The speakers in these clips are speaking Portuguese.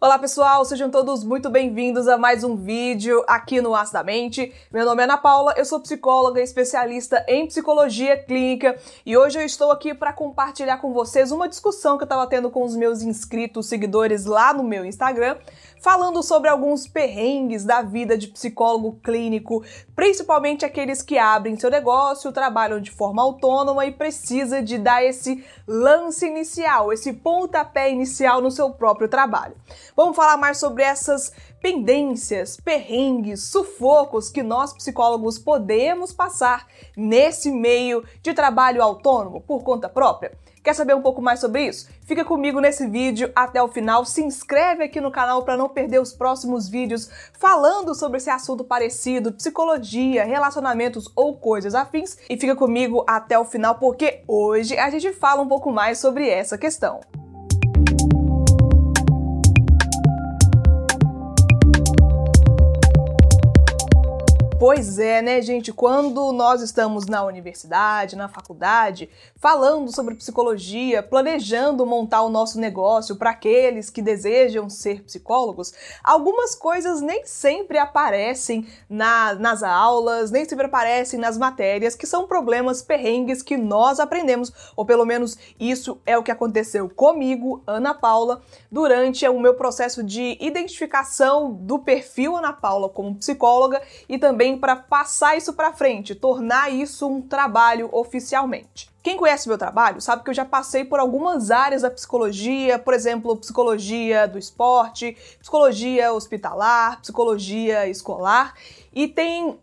Olá pessoal, sejam todos muito bem-vindos a mais um vídeo aqui no As da Mente. Meu nome é Ana Paula, eu sou psicóloga especialista em psicologia clínica e hoje eu estou aqui para compartilhar com vocês uma discussão que eu estava tendo com os meus inscritos, seguidores lá no meu Instagram, falando sobre alguns perrengues da vida de psicólogo clínico, principalmente aqueles que abrem seu negócio, trabalham de forma autônoma e precisa de dar esse lance inicial, esse pontapé inicial no seu próprio trabalho. Vamos falar mais sobre essas pendências, perrengues, sufocos que nós psicólogos podemos passar nesse meio de trabalho autônomo por conta própria. Quer saber um pouco mais sobre isso? Fica comigo nesse vídeo até o final, se inscreve aqui no canal para não perder os próximos vídeos falando sobre esse assunto parecido, psicologia, relacionamentos ou coisas afins, e fica comigo até o final porque hoje a gente fala um pouco mais sobre essa questão. Pois é, né, gente? Quando nós estamos na universidade, na faculdade, falando sobre psicologia, planejando montar o nosso negócio para aqueles que desejam ser psicólogos, algumas coisas nem sempre aparecem na, nas aulas, nem sempre aparecem nas matérias, que são problemas perrengues que nós aprendemos, ou pelo menos isso é o que aconteceu comigo, Ana Paula, durante o meu processo de identificação do perfil Ana Paula como psicóloga e também para passar isso para frente, tornar isso um trabalho oficialmente. Quem conhece meu trabalho sabe que eu já passei por algumas áreas da psicologia, por exemplo, psicologia do esporte, psicologia hospitalar, psicologia escolar, e tem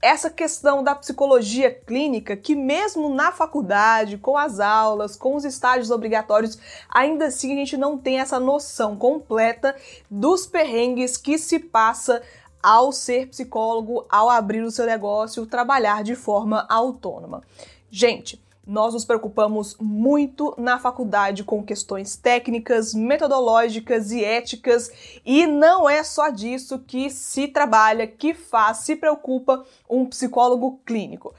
essa questão da psicologia clínica que mesmo na faculdade, com as aulas, com os estágios obrigatórios, ainda assim a gente não tem essa noção completa dos perrengues que se passa ao ser psicólogo, ao abrir o seu negócio, trabalhar de forma autônoma. Gente, nós nos preocupamos muito na faculdade com questões técnicas, metodológicas e éticas, e não é só disso que se trabalha, que faz, se preocupa um psicólogo clínico.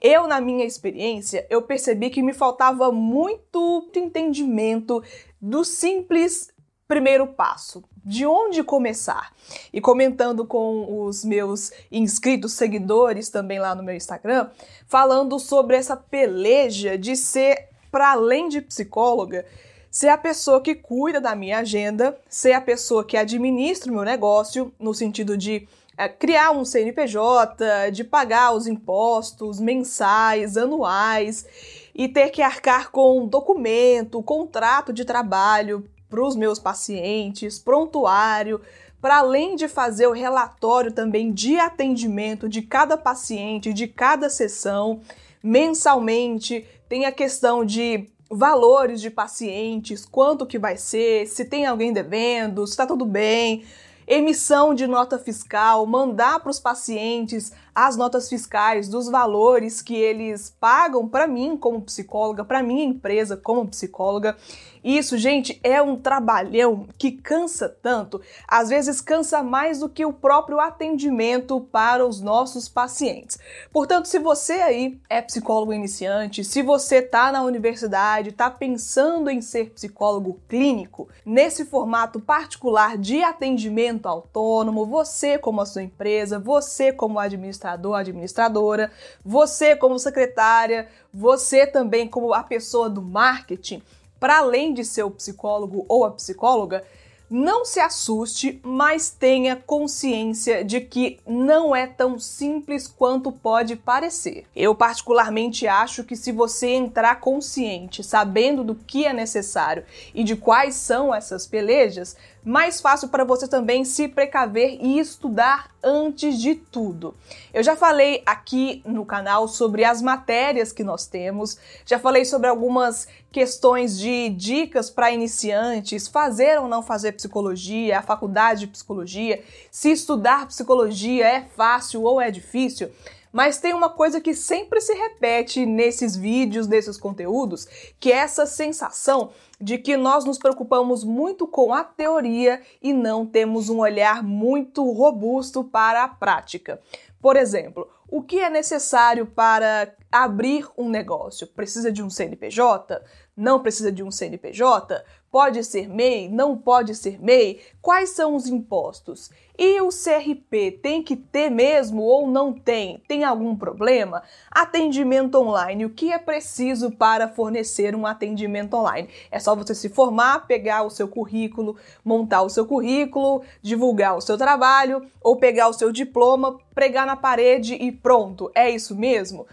Eu, na minha experiência, eu percebi que me faltava muito entendimento do simples primeiro passo, de onde começar? E comentando com os meus inscritos, seguidores também lá no meu Instagram, falando sobre essa peleja de ser, para além de psicóloga, ser a pessoa que cuida da minha agenda, ser a pessoa que administra o meu negócio, no sentido de é, criar um CNPJ, de pagar os impostos mensais, anuais e ter que arcar com documento, contrato de trabalho, para os meus pacientes, prontuário, para além de fazer o relatório também de atendimento de cada paciente, de cada sessão, mensalmente, tem a questão de valores de pacientes, quanto que vai ser, se tem alguém devendo, se está tudo bem, emissão de nota fiscal, mandar para os pacientes as notas fiscais dos valores que eles pagam para mim como psicóloga, para minha empresa como psicóloga. Isso, gente, é um trabalhão que cansa tanto, às vezes cansa mais do que o próprio atendimento para os nossos pacientes. Portanto, se você aí é psicólogo iniciante, se você está na universidade, está pensando em ser psicólogo clínico, nesse formato particular de atendimento autônomo, você como a sua empresa, você como administrador, administradora, você como secretária, você também como a pessoa do marketing, para além de ser o psicólogo ou a psicóloga, não se assuste, mas tenha consciência de que não é tão simples quanto pode parecer. Eu, particularmente, acho que se você entrar consciente, sabendo do que é necessário e de quais são essas pelejas, mais fácil para você também se precaver e estudar antes de tudo. Eu já falei aqui no canal sobre as matérias que nós temos, já falei sobre algumas questões de dicas para iniciantes, fazer ou não fazer psicologia, a faculdade de psicologia, se estudar psicologia é fácil ou é difícil. Mas tem uma coisa que sempre se repete nesses vídeos, nesses conteúdos, que é essa sensação de que nós nos preocupamos muito com a teoria e não temos um olhar muito robusto para a prática. Por exemplo, o que é necessário para abrir um negócio? Precisa de um CNPJ? Não precisa de um CNPJ? Pode ser MEI? Não pode ser MEI? Quais são os impostos? E o CRP tem que ter mesmo ou não tem? Tem algum problema? Atendimento online. O que é preciso para fornecer um atendimento online? É só você se formar, pegar o seu currículo, montar o seu currículo, divulgar o seu trabalho ou pegar o seu diploma, pregar na parede e pronto. É isso mesmo?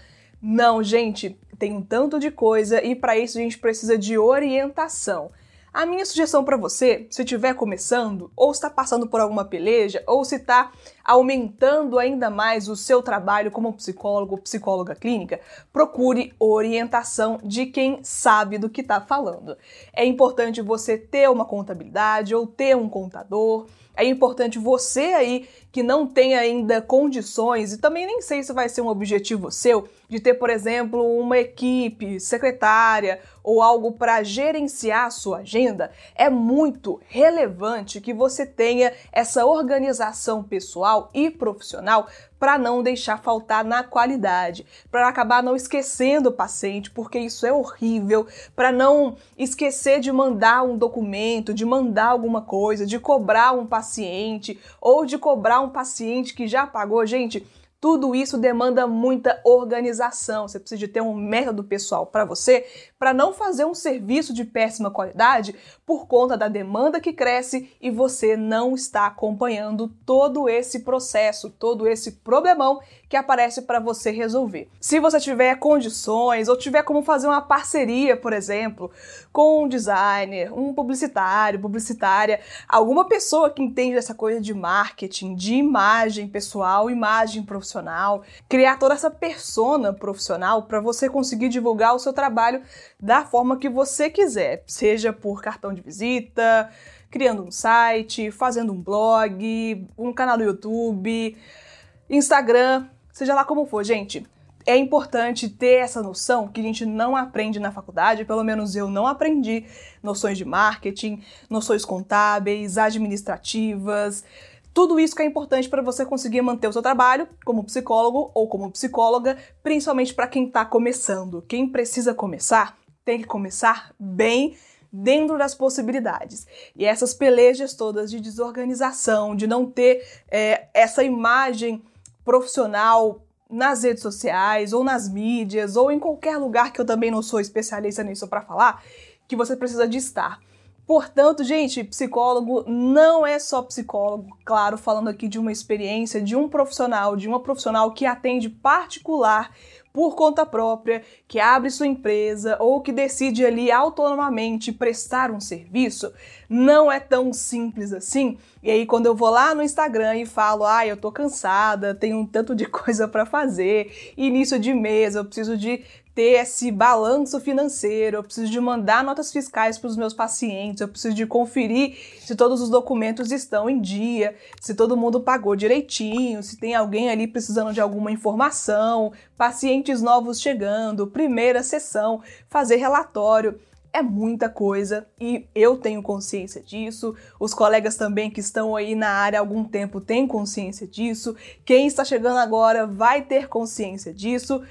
Não, gente, tem um tanto de coisa e para isso a gente precisa de orientação. A minha sugestão para você, se estiver começando, ou está passando por alguma peleja, ou se está aumentando ainda mais o seu trabalho como psicólogo ou psicóloga clínica, procure orientação de quem sabe do que está falando. É importante você ter uma contabilidade ou ter um contador. É importante você aí que não tem ainda condições, e também nem sei se vai ser um objetivo seu, de ter, por exemplo, uma equipe, secretária ou algo para gerenciar a sua agenda, é muito relevante que você tenha essa organização pessoal e profissional para não deixar faltar na qualidade, para acabar não esquecendo o paciente, porque isso é horrível, para não esquecer de mandar um documento, de mandar alguma coisa, de cobrar um paciente ou de cobrar um paciente que já pagou. Gente, tudo isso demanda muita organização. Você precisa de ter um método pessoal para você, para não fazer um serviço de péssima qualidade por conta da demanda que cresce e você não está acompanhando todo esse processo, todo esse problemão que aparece para você resolver. Se você tiver condições ou tiver como fazer uma parceria, por exemplo, com um designer, um publicitário, publicitária, alguma pessoa que entende essa coisa de marketing, de imagem pessoal, imagem profissional, criar toda essa persona profissional para você conseguir divulgar o seu trabalho da forma que você quiser, seja por cartão de visita, criando um site, fazendo um blog, um canal no YouTube, Instagram, seja lá como for, gente. É importante ter essa noção que a gente não aprende na faculdade, pelo menos eu não aprendi noções de marketing, noções contábeis, administrativas, tudo isso que é importante para você conseguir manter o seu trabalho como psicólogo ou como psicóloga, principalmente para quem está começando. Quem precisa começar tem que começar bem dentro das possibilidades. E essas pelejas todas de desorganização, de não ter é, essa imagem profissional nas redes sociais ou nas mídias ou em qualquer lugar que eu também não sou especialista nisso para falar, que você precisa de estar. Portanto, gente, psicólogo não é só psicólogo, claro, falando aqui de uma experiência de um profissional, de uma profissional que atende particular por conta própria, que abre sua empresa ou que decide ali autonomamente prestar um serviço, não é tão simples assim. E aí quando eu vou lá no Instagram e falo: "Ah, eu tô cansada, tenho um tanto de coisa para fazer, início de mês, eu preciso de ter esse balanço financeiro, eu preciso de mandar notas fiscais para os meus pacientes, eu preciso de conferir se todos os documentos estão em dia, se todo mundo pagou direitinho, se tem alguém ali precisando de alguma informação, pacientes novos chegando, primeira sessão, fazer relatório. É muita coisa e eu tenho consciência disso. Os colegas também que estão aí na área há algum tempo têm consciência disso. Quem está chegando agora vai ter consciência disso.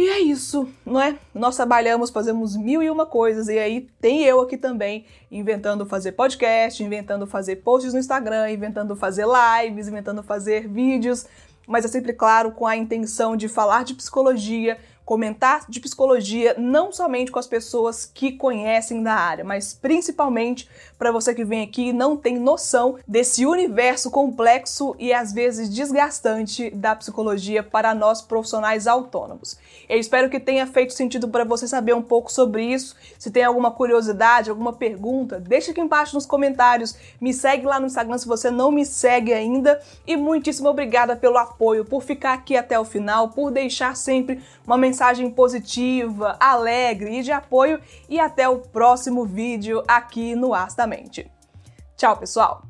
E é isso, não é? Nós trabalhamos, fazemos mil e uma coisas, e aí tem eu aqui também, inventando fazer podcast, inventando fazer posts no Instagram, inventando fazer lives, inventando fazer vídeos, mas é sempre claro com a intenção de falar de psicologia, comentar de psicologia não somente com as pessoas que conhecem da área, mas principalmente para você que vem aqui e não tem noção desse universo complexo e às vezes desgastante da psicologia para nós profissionais autônomos. Eu espero que tenha feito sentido para você saber um pouco sobre isso. Se tem alguma curiosidade, alguma pergunta, deixa aqui embaixo nos comentários. Me segue lá no Instagram se você não me segue ainda. E muitíssimo obrigada pelo apoio, por ficar aqui até o final, por deixar sempre uma mensagem positiva, alegre e de apoio. E até o próximo vídeo aqui no Astamente. Tchau, pessoal!